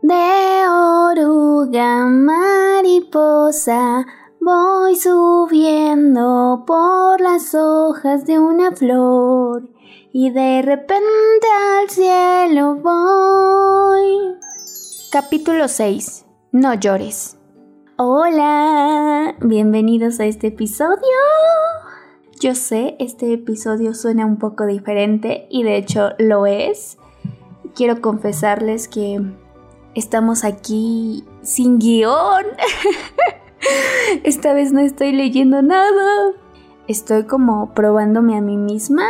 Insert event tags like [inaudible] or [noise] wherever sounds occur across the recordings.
De oruga mariposa voy subiendo por las hojas de una flor y de repente al cielo voy. Capítulo 6. No llores. Hola, bienvenidos a este episodio. Yo sé, este episodio suena un poco diferente y de hecho lo es. Quiero confesarles que estamos aquí sin guion. [laughs] Esta vez no estoy leyendo nada. Estoy como probándome a mí misma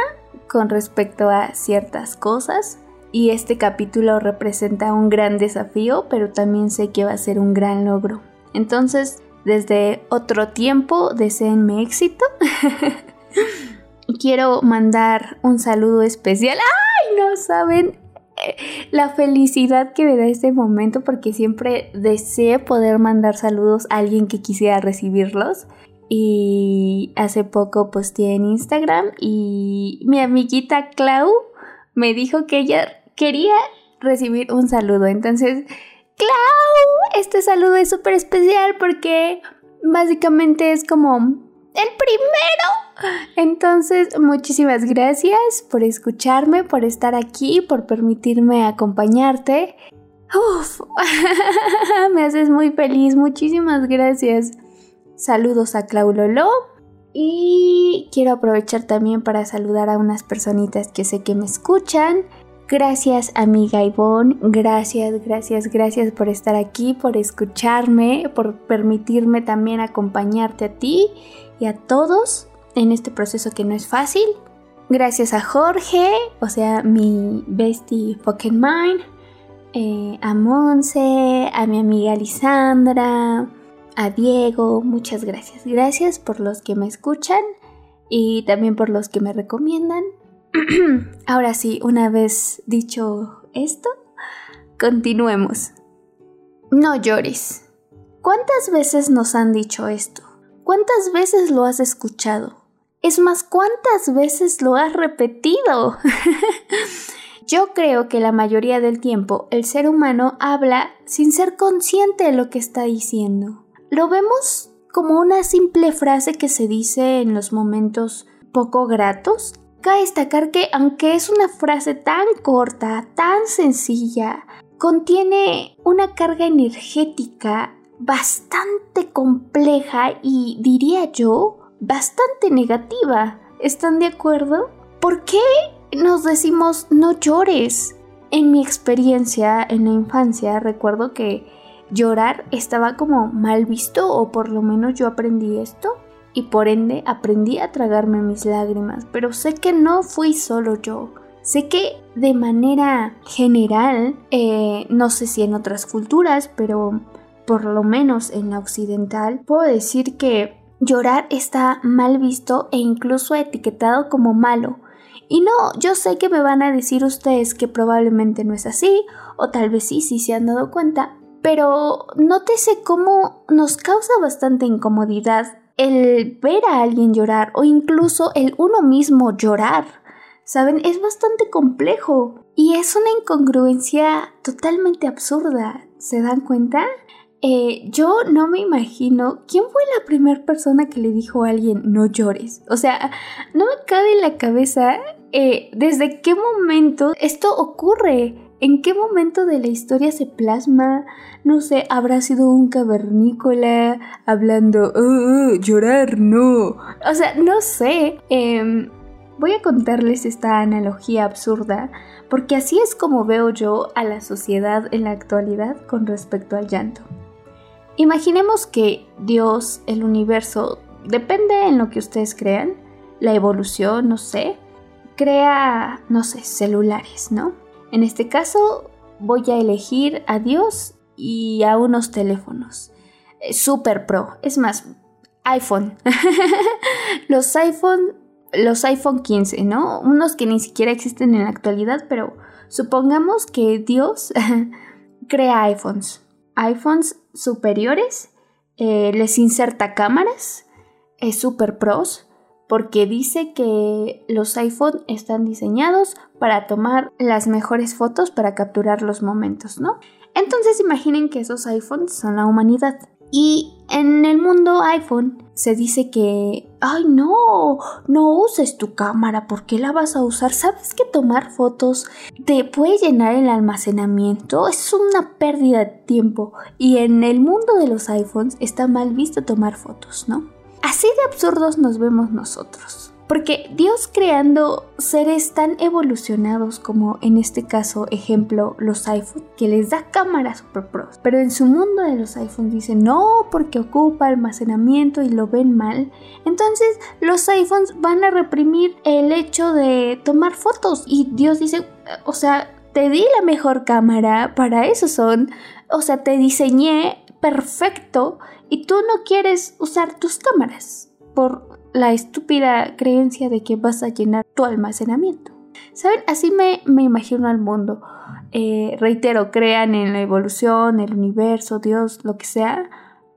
con respecto a ciertas cosas. Y este capítulo representa un gran desafío, pero también sé que va a ser un gran logro. Entonces, desde otro tiempo, deseenme éxito. [laughs] Quiero mandar un saludo especial. ¡Ay! No saben la felicidad que me da este momento porque siempre deseé poder mandar saludos a alguien que quisiera recibirlos. Y hace poco posté en Instagram y mi amiguita Clau me dijo que ella quería recibir un saludo. Entonces, Clau, este saludo es súper especial porque básicamente es como el primero. Entonces, muchísimas gracias por escucharme, por estar aquí, por permitirme acompañarte. Uf, [laughs] me haces muy feliz, muchísimas gracias. Saludos a Claulolo. Y quiero aprovechar también para saludar a unas personitas que sé que me escuchan. Gracias amiga Ivonne, gracias, gracias, gracias por estar aquí, por escucharme, por permitirme también acompañarte a ti y a todos en este proceso que no es fácil. Gracias a Jorge, o sea, mi bestie fucking mine, eh, a Monse, a mi amiga Lisandra, a Diego, muchas gracias. Gracias por los que me escuchan y también por los que me recomiendan. [clears throat] Ahora sí, una vez dicho esto, continuemos. No llores. ¿Cuántas veces nos han dicho esto? ¿Cuántas veces lo has escuchado? Es más, ¿cuántas veces lo has repetido? [laughs] Yo creo que la mayoría del tiempo el ser humano habla sin ser consciente de lo que está diciendo. Lo vemos como una simple frase que se dice en los momentos poco gratos. Cabe destacar que aunque es una frase tan corta, tan sencilla, contiene una carga energética bastante compleja y diría yo bastante negativa. ¿Están de acuerdo? ¿Por qué nos decimos no llores? En mi experiencia en la infancia recuerdo que llorar estaba como mal visto o por lo menos yo aprendí esto y por ende aprendí a tragarme mis lágrimas, pero sé que no fui solo yo. Sé que de manera general, eh, no sé si en otras culturas, pero por lo menos en la occidental, puedo decir que llorar está mal visto e incluso etiquetado como malo. Y no, yo sé que me van a decir ustedes que probablemente no es así, o tal vez sí, si se han dado cuenta, pero nótese cómo nos causa bastante incomodidad el ver a alguien llorar o incluso el uno mismo llorar. Saben, es bastante complejo y es una incongruencia totalmente absurda. ¿Se dan cuenta? Eh, yo no me imagino quién fue la primera persona que le dijo a alguien no llores. O sea, no me cabe en la cabeza eh, desde qué momento esto ocurre. ¿En qué momento de la historia se plasma? No sé, habrá sido un cavernícola hablando, oh, oh, llorar, no. O sea, no sé. Em, voy a contarles esta analogía absurda, porque así es como veo yo a la sociedad en la actualidad con respecto al llanto. Imaginemos que Dios, el universo, depende en lo que ustedes crean, la evolución, no sé, crea, no sé, celulares, ¿no? En este caso voy a elegir a Dios y a unos teléfonos. Eh, super Pro, es más, iPhone. [laughs] los iPhone, los iPhone 15, ¿no? Unos que ni siquiera existen en la actualidad, pero supongamos que Dios [laughs] crea iPhones iPhones superiores, eh, les inserta cámaras, es super pros, porque dice que los iPhone están diseñados para tomar las mejores fotos para capturar los momentos, ¿no? Entonces imaginen que esos iPhones son la humanidad. Y en el mundo iPhone se dice que, ay no, no uses tu cámara, ¿por qué la vas a usar? ¿Sabes que tomar fotos te puede llenar el almacenamiento? Es una pérdida de tiempo. Y en el mundo de los iPhones está mal visto tomar fotos, ¿no? Así de absurdos nos vemos nosotros. Porque Dios creando seres tan evolucionados como en este caso, ejemplo, los iPhones, que les da cámaras super pros, pero en su mundo de los iPhones dice no porque ocupa almacenamiento y lo ven mal, entonces los iPhones van a reprimir el hecho de tomar fotos. Y Dios dice, o sea, te di la mejor cámara, para eso son, o sea, te diseñé perfecto y tú no quieres usar tus cámaras por la estúpida creencia de que vas a llenar tu almacenamiento. ¿Saben? Así me, me imagino al mundo. Eh, reitero, crean en la evolución, el universo, Dios, lo que sea.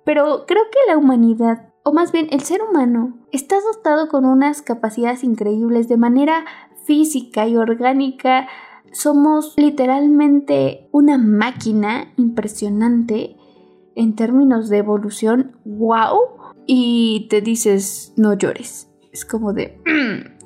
Pero creo que la humanidad, o más bien el ser humano, está dotado con unas capacidades increíbles de manera física y orgánica. Somos literalmente una máquina impresionante en términos de evolución. ¡Wow! Y te dices, no llores. Es como de,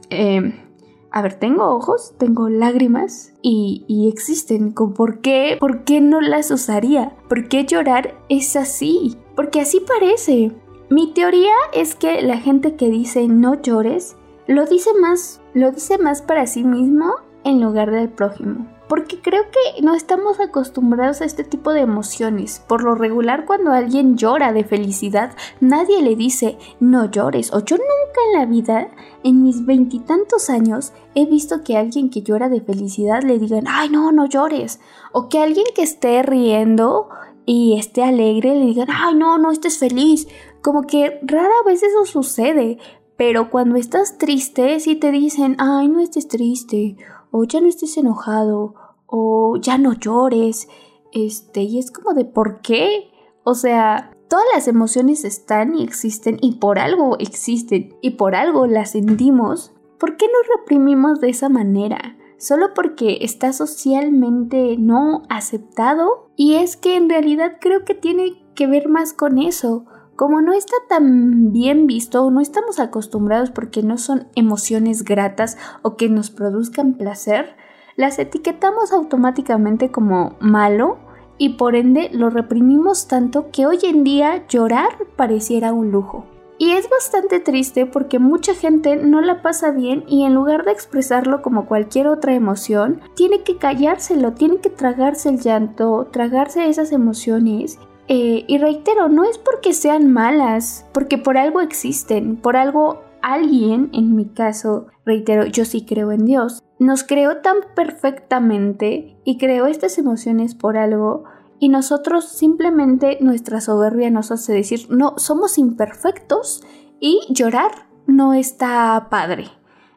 em, [clears throat] a ver, tengo ojos, tengo lágrimas y, existen. ¿Por qué? ¿Por qué no las usaría? ¿Por qué llorar es así? Porque así parece. Mi teoría es que la gente que dice no llores lo dice más, lo dice más para sí mismo en lugar del prójimo porque creo que no estamos acostumbrados a este tipo de emociones. Por lo regular, cuando alguien llora de felicidad, nadie le dice no llores. O yo nunca en la vida, en mis veintitantos años, he visto que alguien que llora de felicidad le digan ay no, no llores. O que alguien que esté riendo y esté alegre le digan ay no, no estés feliz. Como que rara vez eso sucede. Pero cuando estás triste, si te dicen ay no estés triste o ya no estés enojado, o ya no llores, este, y es como de ¿por qué? O sea, todas las emociones están y existen y por algo existen y por algo las sentimos. ¿Por qué nos reprimimos de esa manera? Solo porque está socialmente no aceptado y es que en realidad creo que tiene que ver más con eso. Como no está tan bien visto o no estamos acostumbrados porque no son emociones gratas o que nos produzcan placer, las etiquetamos automáticamente como malo y por ende lo reprimimos tanto que hoy en día llorar pareciera un lujo. Y es bastante triste porque mucha gente no la pasa bien y en lugar de expresarlo como cualquier otra emoción, tiene que callárselo, tiene que tragarse el llanto, tragarse esas emociones eh, y reitero, no es porque sean malas, porque por algo existen, por algo alguien, en mi caso, reitero, yo sí creo en Dios, nos creó tan perfectamente y creó estas emociones por algo y nosotros simplemente nuestra soberbia nos hace decir, no, somos imperfectos y llorar no está padre,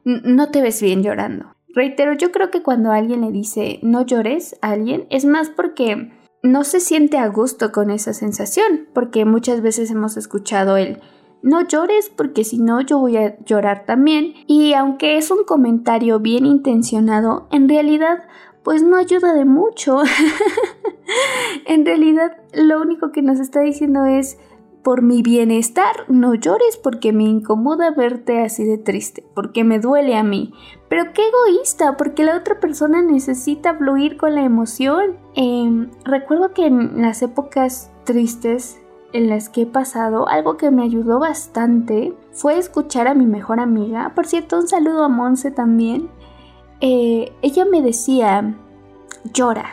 no te ves bien llorando. Reitero, yo creo que cuando alguien le dice no llores a alguien, es más porque no se siente a gusto con esa sensación, porque muchas veces hemos escuchado el no llores porque si no yo voy a llorar también y aunque es un comentario bien intencionado, en realidad pues no ayuda de mucho. [laughs] en realidad lo único que nos está diciendo es por mi bienestar, no llores porque me incomoda verte así de triste, porque me duele a mí. Pero qué egoísta, porque la otra persona necesita fluir con la emoción. Em, recuerdo que en las épocas tristes en las que he pasado, algo que me ayudó bastante fue escuchar a mi mejor amiga. Por cierto, un saludo a Monse también. Eh, ella me decía, llora,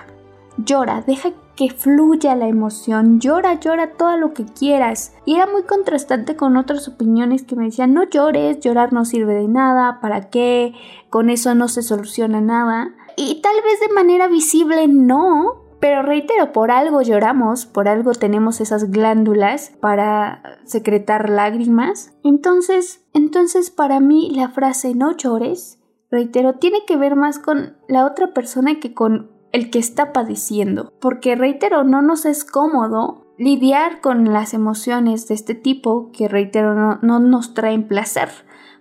llora, deja que fluya la emoción, llora, llora todo lo que quieras. Y era muy contrastante con otras opiniones que me decían, no llores, llorar no sirve de nada, ¿para qué? Con eso no se soluciona nada. Y tal vez de manera visible no, pero reitero, por algo lloramos, por algo tenemos esas glándulas para secretar lágrimas. Entonces, entonces para mí la frase no llores, reitero, tiene que ver más con la otra persona que con el que está padeciendo, porque reitero, no nos es cómodo lidiar con las emociones de este tipo que reitero no, no nos traen placer,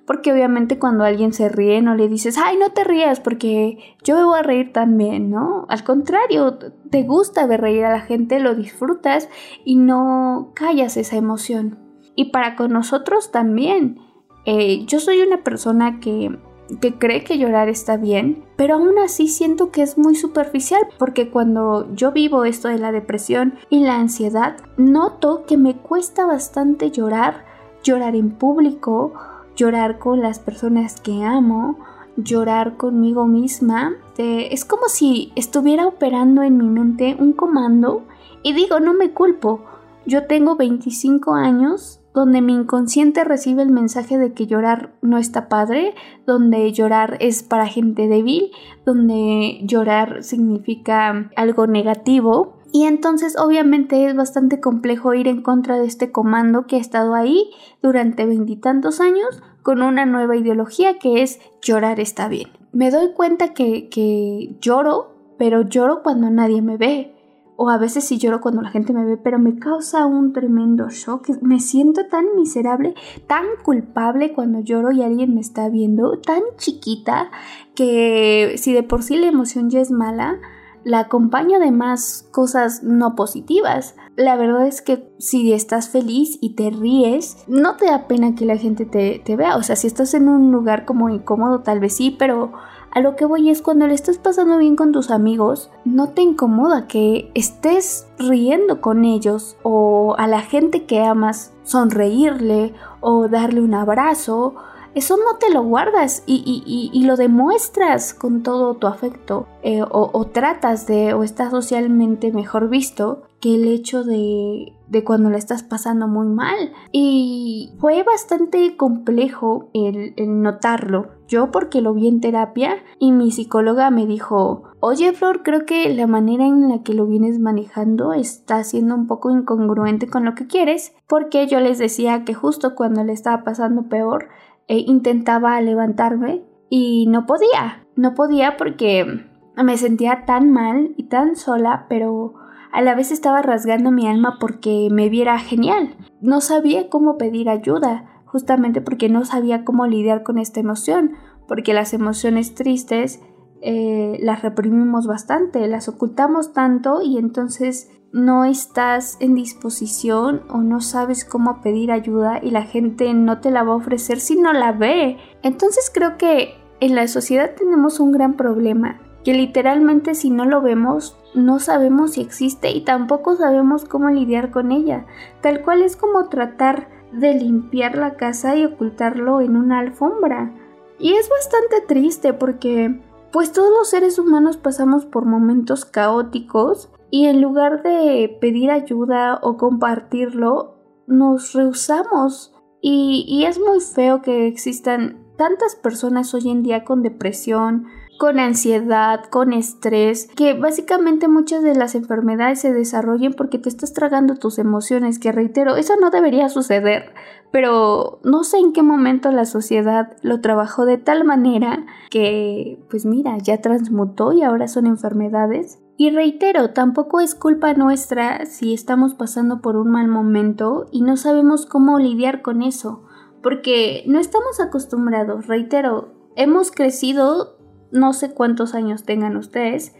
porque obviamente cuando alguien se ríe no le dices, ay, no te rías porque yo me voy a reír también, ¿no? Al contrario, te gusta ver reír a la gente, lo disfrutas y no callas esa emoción. Y para con nosotros también. Eh, yo soy una persona que que cree que llorar está bien, pero aún así siento que es muy superficial porque cuando yo vivo esto de la depresión y la ansiedad, noto que me cuesta bastante llorar, llorar en público, llorar con las personas que amo, llorar conmigo misma. es como si estuviera operando en mi mente un comando y digo, no me culpo. Yo tengo 25 años donde mi inconsciente recibe el mensaje de que llorar no está padre, donde llorar es para gente débil, donde llorar significa algo negativo. Y entonces obviamente es bastante complejo ir en contra de este comando que ha estado ahí durante veintitantos años con una nueva ideología que es llorar está bien. Me doy cuenta que, que lloro, pero lloro cuando nadie me ve, o a veces sí lloro cuando la gente me ve, pero me causa un tremendo shock. Me siento tan miserable, tan culpable cuando lloro y alguien me está viendo, tan chiquita, que si de por sí la emoción ya es mala, la acompaño de más cosas no positivas. La verdad es que si estás feliz y te ríes, no te da pena que la gente te, te vea. O sea, si estás en un lugar como incómodo, tal vez sí, pero a lo que voy es cuando le estás pasando bien con tus amigos, no te incomoda que estés riendo con ellos o a la gente que amas sonreírle o darle un abrazo. Eso no te lo guardas y, lo demuestras con todo tu afecto eh, o, o tratas de o está socialmente mejor visto que el hecho de de cuando la estás pasando muy mal. Y fue bastante complejo el, notarlo. Yo porque lo vi en terapia y mi psicóloga me dijo, oye Flor, creo que la manera en la que lo vienes manejando está siendo un poco incongruente con lo que quieres, porque yo les decía que justo cuando le estaba pasando peor, eh, intentaba levantarme y no podía, no podía porque me sentía tan mal y tan sola, pero a la vez estaba rasgando mi alma porque me viera genial. No sabía cómo pedir ayuda, justamente porque no sabía cómo lidiar con esta emoción, porque las emociones tristes eh, las reprimimos bastante, las ocultamos tanto y entonces no estás en disposición o no sabes cómo pedir ayuda y la gente no te la va a ofrecer si no la ve. Entonces creo que en la sociedad tenemos un gran problema, que literalmente si no lo vemos no sabemos si existe y tampoco sabemos cómo lidiar con ella, tal cual es como tratar de limpiar la casa y ocultarlo en una alfombra. Y es bastante triste porque pues todos los seres humanos pasamos por momentos caóticos y en lugar de pedir ayuda o compartirlo, nos rehusamos. Y, y es muy feo que existan tantas personas hoy en día con depresión, con ansiedad, con estrés, que básicamente muchas de las enfermedades se desarrollen porque te estás tragando tus emociones, que reitero, eso no debería suceder, pero no sé en qué momento la sociedad lo trabajó de tal manera que, pues mira, ya transmutó y ahora son enfermedades. Y reitero, tampoco es culpa nuestra si estamos pasando por un mal momento y no sabemos cómo lidiar con eso, porque no estamos acostumbrados, reitero, hemos crecido no sé cuántos años tengan ustedes,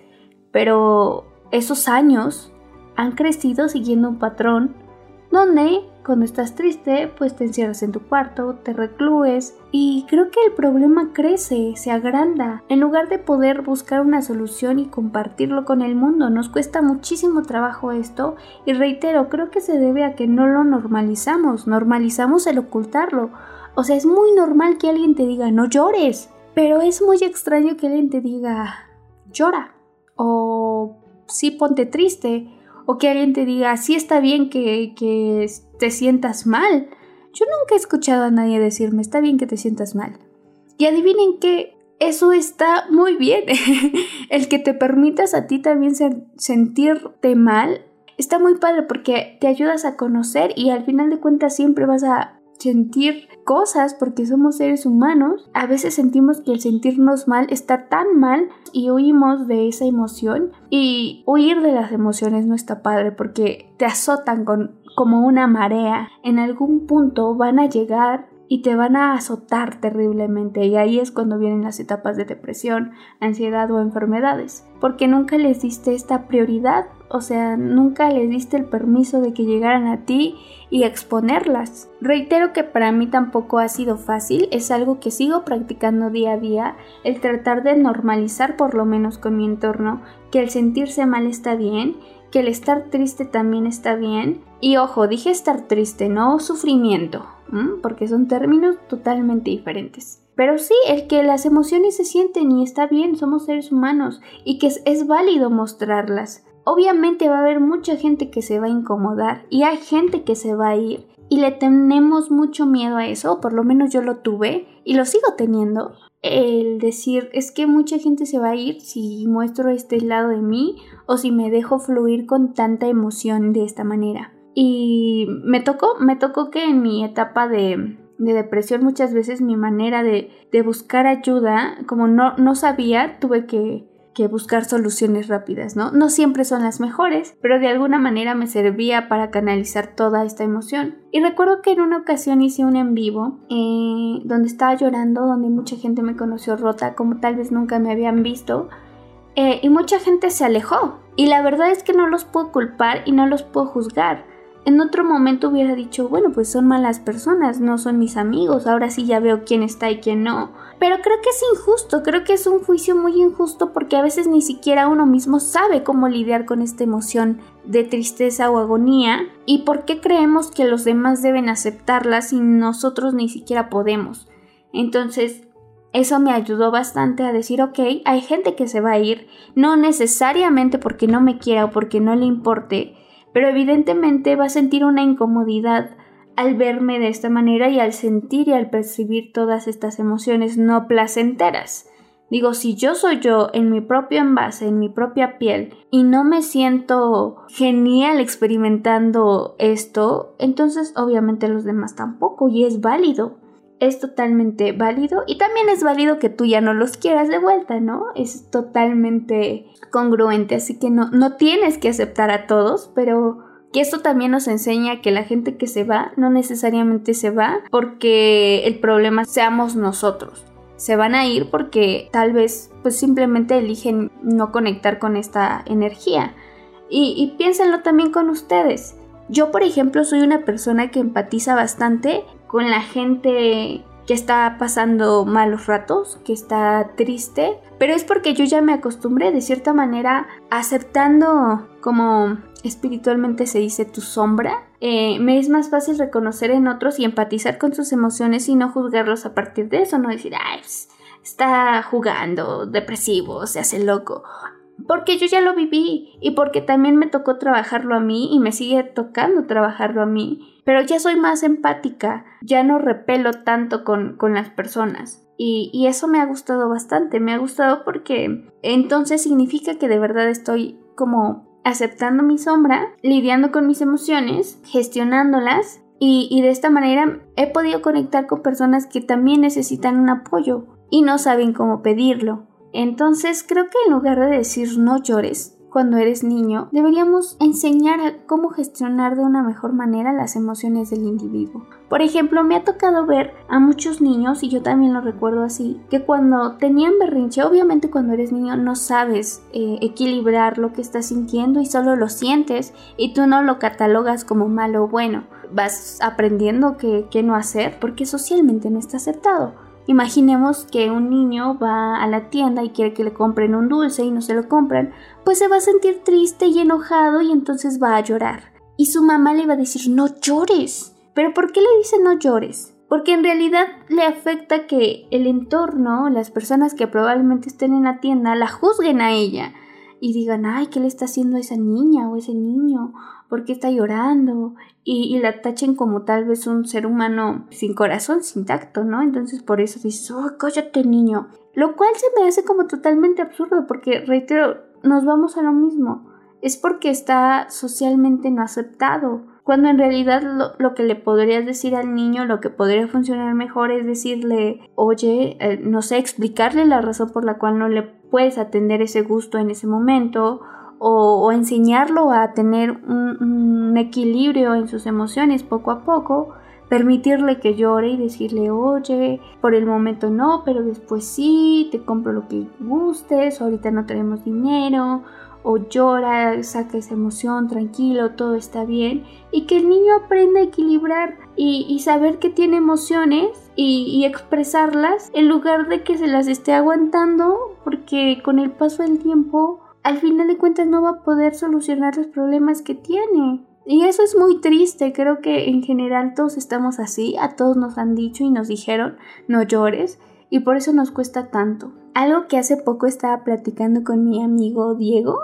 pero esos años han crecido siguiendo un patrón donde cuando estás triste pues te encierras en tu cuarto, te recluyes y creo que el problema crece, se agranda. En lugar de poder buscar una solución y compartirlo con el mundo, nos cuesta muchísimo trabajo esto y reitero, creo que se debe a que no lo normalizamos, normalizamos el ocultarlo. O sea, es muy normal que alguien te diga no llores, pero es muy extraño que alguien te diga, llora, o sí ponte triste, o que alguien te diga, sí está bien que, que te sientas mal. Yo nunca he escuchado a nadie decirme, está bien que te sientas mal. Y adivinen que eso está muy bien. [laughs] El que te permitas a ti también sentirte mal está muy padre porque te ayudas a conocer y al final de cuentas siempre vas a sentir cosas porque somos seres humanos. A veces sentimos que el sentirnos mal está tan mal y huimos de esa emoción y huir de las emociones no está padre porque te azotan con, como una marea. En algún punto van a llegar y te van a azotar terriblemente. Y ahí es cuando vienen las etapas de depresión, ansiedad o enfermedades, porque nunca les diste esta prioridad, o sea, nunca les diste el permiso de que llegaran a ti y exponerlas. Reitero que para mí tampoco ha sido fácil, es algo que sigo practicando día a día, el tratar de normalizar por lo menos con mi entorno que el sentirse mal está bien, que el estar triste también está bien, y ojo, dije estar triste, no sufrimiento, porque son términos totalmente diferentes. Pero sí, el que las emociones se sienten y está bien, somos seres humanos y que es, válido mostrarlas. Obviamente va a haber mucha gente que se va a incomodar y hay gente que se va a ir y le tenemos mucho miedo a eso, por lo menos yo lo tuve y lo sigo teniendo. El decir es que mucha gente se va a ir si muestro este lado de mí o si me dejo fluir con tanta emoción de esta manera. Y me tocó, me tocó que en mi etapa de, depresión muchas veces mi manera de, buscar ayuda, como no, no sabía, tuve que, que, buscar soluciones rápidas, ¿no? No siempre son las mejores, pero de alguna manera me servía para canalizar toda esta emoción. Y recuerdo que en una ocasión hice un en vivo eh, donde estaba llorando, donde mucha gente me conoció rota, como tal vez nunca me habían visto. Eh, y mucha gente se alejó. Y la verdad es que no los puedo culpar y no los puedo juzgar en otro momento hubiera dicho, bueno, pues son malas personas, no son mis amigos, ahora sí ya veo quién está y quién no. Pero creo que es injusto, creo que es un juicio muy injusto porque a veces ni siquiera uno mismo sabe cómo lidiar con esta emoción de tristeza o agonía y por qué creemos que los demás deben aceptarla si nosotros ni siquiera podemos. Entonces, eso me ayudó bastante a decir, ok, hay gente que se va a ir, no necesariamente porque no me quiera o porque no le importe, pero evidentemente va a sentir una incomodidad al verme de esta manera y al sentir y al percibir todas estas emociones no placenteras. Digo, si yo soy yo en mi propio envase, en mi propia piel, y no me siento genial experimentando esto, entonces obviamente los demás tampoco, y es válido es totalmente válido y también es válido que tú ya no los quieras de vuelta, ¿no? Es totalmente congruente, así que no, no tienes que aceptar a todos, pero que esto también nos enseña que la gente que se va no necesariamente se va porque el problema seamos nosotros. Se van a ir porque tal vez pues simplemente eligen no conectar con esta energía. Y, y piénsenlo también con ustedes. Yo, por ejemplo, soy una persona que empatiza bastante con la gente que está pasando malos ratos, que está triste, pero es porque yo ya me acostumbré de cierta manera aceptando como espiritualmente se dice tu sombra, eh, me es más fácil reconocer en otros y empatizar con sus emociones y no juzgarlos a partir de eso, no decir, ay, pues, está jugando, depresivo, se hace loco. Porque yo ya lo viví y porque también me tocó trabajarlo a mí y me sigue tocando trabajarlo a mí. Pero ya soy más empática, ya no repelo tanto con, con las personas. Y, y, eso me ha gustado bastante, me ha gustado porque entonces significa que de verdad estoy como aceptando mi sombra, lidiando con mis emociones, gestionándolas y, y de esta manera he podido conectar con personas que también necesitan un apoyo y no saben cómo pedirlo. Entonces creo que en lugar de decir no llores, cuando eres niño, deberíamos enseñar a cómo gestionar de una mejor manera las emociones del individuo. Por ejemplo, me ha tocado ver a muchos niños, y yo también lo recuerdo así, que cuando tenían berrinche, obviamente cuando eres niño no sabes eh, equilibrar lo que estás sintiendo y solo lo sientes y tú no lo catalogas como malo o bueno. Vas aprendiendo qué, no hacer porque socialmente no está aceptado. Imaginemos que un niño va a la tienda y quiere que le compren un dulce y no se lo compran, pues se va a sentir triste y enojado y entonces va a llorar. Y su mamá le va a decir no llores. ¿Pero por qué le dice no llores? Porque en realidad le afecta que el entorno, las personas que probablemente estén en la tienda, la juzguen a ella y digan, ay, ¿qué le está haciendo a esa niña o ese niño? ¿Por qué está llorando? Y, la tachen como tal vez un ser humano sin corazón, sin tacto, ¿no? Entonces por eso dices, oh, cállate niño. Lo cual se me hace como totalmente absurdo porque, reitero, nos vamos a lo mismo. Es porque está socialmente no aceptado. Cuando en realidad lo, lo, que le podrías decir al niño, lo que podría funcionar mejor es decirle, oye, eh, no sé, explicarle la razón por la cual no le puedes atender ese gusto en ese momento o, enseñarlo a tener un, equilibrio en sus emociones poco a poco, permitirle que llore y decirle, oye, por el momento no, pero después sí, te compro lo que gustes, ahorita no tenemos dinero, o llora, saca esa emoción, tranquilo, todo está bien, y que el niño aprenda a equilibrar y, saber que tiene emociones y, y, expresarlas en lugar de que se las esté aguantando, porque con el paso del tiempo, al final de cuentas no va a poder solucionar los problemas que tiene. Y eso es muy triste, creo que en general todos estamos así, a todos nos han dicho y nos dijeron no llores y por eso nos cuesta tanto. Algo que hace poco estaba platicando con mi amigo Diego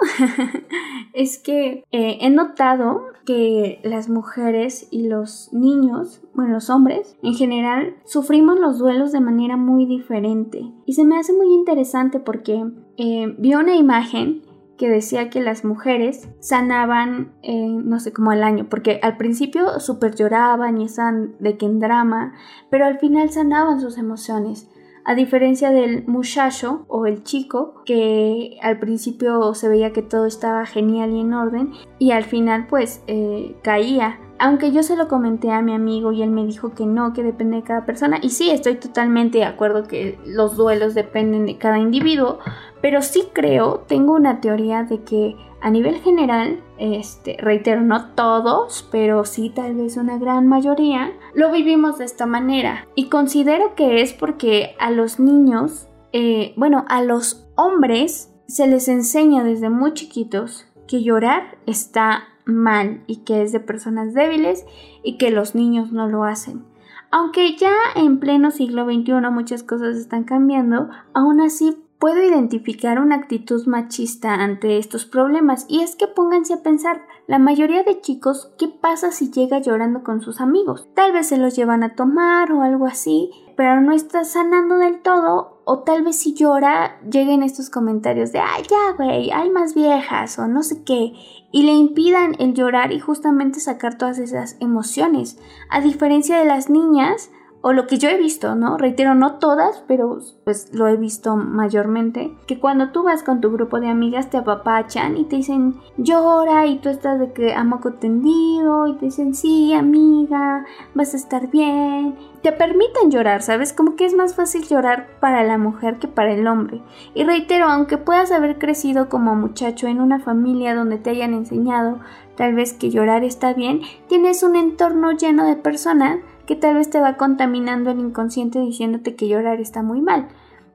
[laughs] es que eh, he notado que las mujeres y los niños, bueno, los hombres en general, sufrimos los duelos de manera muy diferente. Y se me hace muy interesante porque eh, vi una imagen que decía que las mujeres sanaban, eh, no sé, como al año, porque al principio súper lloraban y estaban de que en drama, pero al final sanaban sus emociones. A diferencia del muchacho o el chico, que al principio se veía que todo estaba genial y en orden, y al final pues eh, caía. Aunque yo se lo comenté a mi amigo y él me dijo que no, que depende de cada persona. Y sí, estoy totalmente de acuerdo que los duelos dependen de cada individuo. Pero sí creo, tengo una teoría de que a nivel general, este, reitero, no todos, pero sí tal vez una gran mayoría, lo vivimos de esta manera. Y considero que es porque a los niños, eh, bueno, a los hombres se les enseña desde muy chiquitos que llorar está mal y que es de personas débiles y que los niños no lo hacen. Aunque ya en pleno siglo XXI muchas cosas están cambiando, aún así puedo identificar una actitud machista ante estos problemas y es que pónganse a pensar, la mayoría de chicos, ¿qué pasa si llega llorando con sus amigos? Tal vez se los llevan a tomar o algo así, pero no está sanando del todo o tal vez si llora lleguen estos comentarios de, ay ya güey, hay más viejas o no sé qué y le impidan el llorar y justamente sacar todas esas emociones. A diferencia de las niñas, o lo que yo he visto, ¿no? Reitero, no todas, pero pues lo he visto mayormente, que cuando tú vas con tu grupo de amigas te apapachan y te dicen llora y tú estás de que amaco tendido y te dicen sí, amiga, vas a estar bien. Te permiten llorar, ¿sabes? Como que es más fácil llorar para la mujer que para el hombre. Y reitero, aunque puedas haber crecido como muchacho en una familia donde te hayan enseñado tal vez que llorar está bien, tienes un entorno lleno de personas que tal vez te va contaminando el inconsciente diciéndote que llorar está muy mal.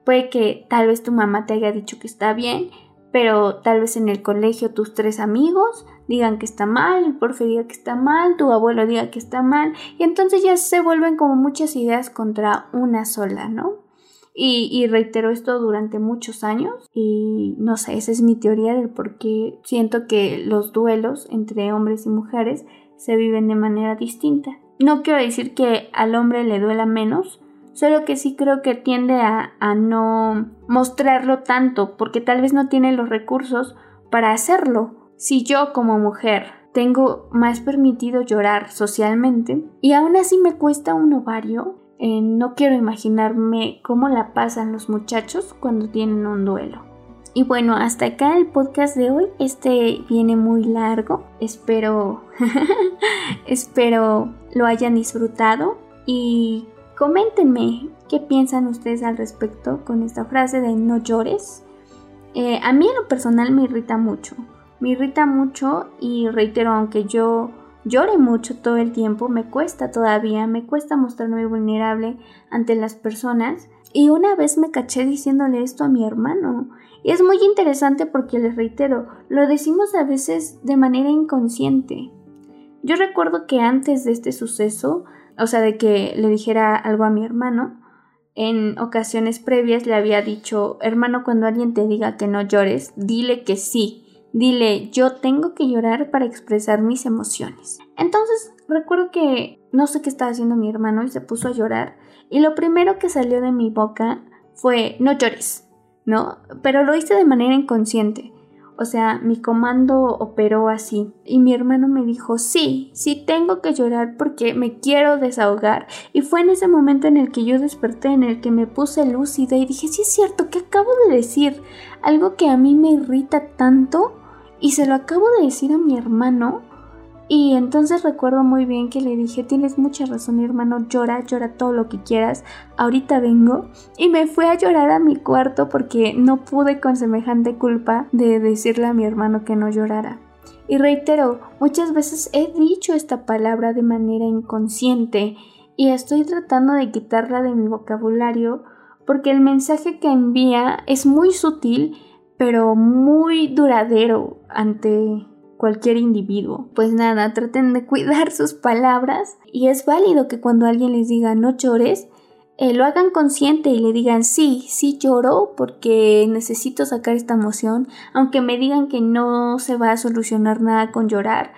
Puede que tal vez tu mamá te haya dicho que está bien, pero tal vez en el colegio tus tres amigos digan que está mal, el profe diga que está mal, tu abuelo diga que está mal, y entonces ya se vuelven como muchas ideas contra una sola, ¿no? Y, y, reitero esto durante muchos años y no sé, esa es mi teoría del por qué siento que los duelos entre hombres y mujeres se viven de manera distinta. No quiero decir que al hombre le duela menos, solo que sí creo que tiende a, no mostrarlo tanto porque tal vez no tiene los recursos para hacerlo. Si yo como mujer tengo más permitido llorar socialmente y aún así me cuesta un ovario, eh, no quiero imaginarme cómo la pasan los muchachos cuando tienen un duelo. Y bueno, hasta acá el podcast de hoy. Este viene muy largo. Espero, [laughs] espero lo hayan disfrutado y coméntenme qué piensan ustedes al respecto con esta frase de no llores. Eh, a mí en lo personal me irrita mucho. Me irrita mucho y reitero, aunque yo llore mucho todo el tiempo, me cuesta todavía, me cuesta mostrarme vulnerable ante las personas. Y una vez me caché diciéndole esto a mi hermano y es muy interesante porque les reitero, lo decimos a veces de manera inconsciente. Yo recuerdo que antes de este suceso, o sea, de que le dijera algo a mi hermano, en ocasiones previas le había dicho, hermano, cuando alguien te diga que no llores, dile que sí, dile, yo tengo que llorar para expresar mis emociones. Entonces, recuerdo que no sé qué estaba haciendo mi hermano y se puso a llorar, y lo primero que salió de mi boca fue, no llores. ¿No? Pero lo hice de manera inconsciente. O sea, mi comando operó así. Y mi hermano me dijo, sí, sí tengo que llorar porque me quiero desahogar. Y fue en ese momento en el que yo desperté, en el que me puse lúcida y dije, sí es cierto, ¿qué acabo de decir? Algo que a mí me irrita tanto y se lo acabo de decir a mi hermano. Y entonces recuerdo muy bien que le dije, tienes mucha razón hermano, llora, llora todo lo que quieras, ahorita vengo. Y me fui a llorar a mi cuarto porque no pude con semejante culpa de decirle a mi hermano que no llorara. Y reitero, muchas veces he dicho esta palabra de manera inconsciente y estoy tratando de quitarla de mi vocabulario porque el mensaje que envía es muy sutil pero muy duradero ante cualquier individuo. Pues nada, traten de cuidar sus palabras y es válido que cuando alguien les diga no llores, eh, lo hagan consciente y le digan sí, sí lloro porque necesito sacar esta emoción, aunque me digan que no se va a solucionar nada con llorar.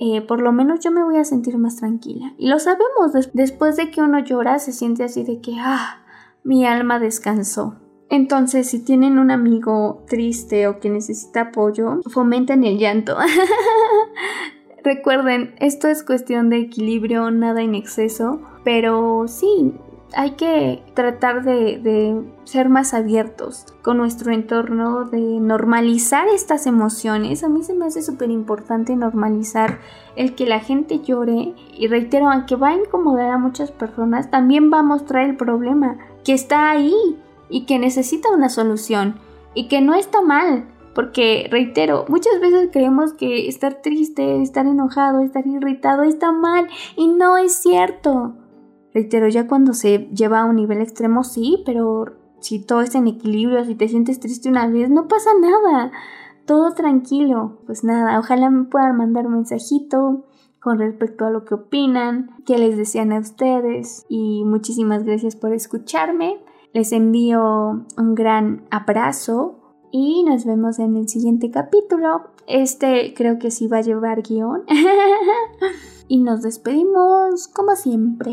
Eh, por lo menos yo me voy a sentir más tranquila. Y lo sabemos, después de que uno llora se siente así de que, ah, mi alma descansó. Entonces, si tienen un amigo triste o que necesita apoyo, fomenten el llanto. [laughs] Recuerden, esto es cuestión de equilibrio, nada en exceso, pero sí, hay que tratar de, ser más abiertos con nuestro entorno, de normalizar estas emociones. A mí se me hace súper importante normalizar el que la gente llore y reitero, aunque va a incomodar a muchas personas, también va a mostrar el problema que está ahí y que necesita una solución y que no está mal. Porque, reitero, muchas veces creemos que estar triste, estar enojado, estar irritado está mal y no es cierto. Reitero, ya cuando se lleva a un nivel extremo sí, pero si todo está en equilibrio, si te sientes triste una vez, no pasa nada. Todo tranquilo. Pues nada, ojalá me puedan mandar un mensajito con respecto a lo que opinan, qué les decían a ustedes y muchísimas gracias por escucharme. Les envío un gran abrazo y nos vemos en el siguiente capítulo. Este creo que sí va a llevar guion. [laughs] y nos despedimos como siempre.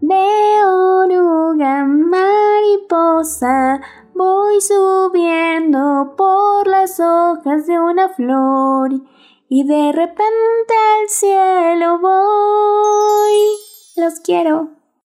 De oruga mariposa voy subiendo por las hojas de una flor y de repente al cielo voy. Los quiero.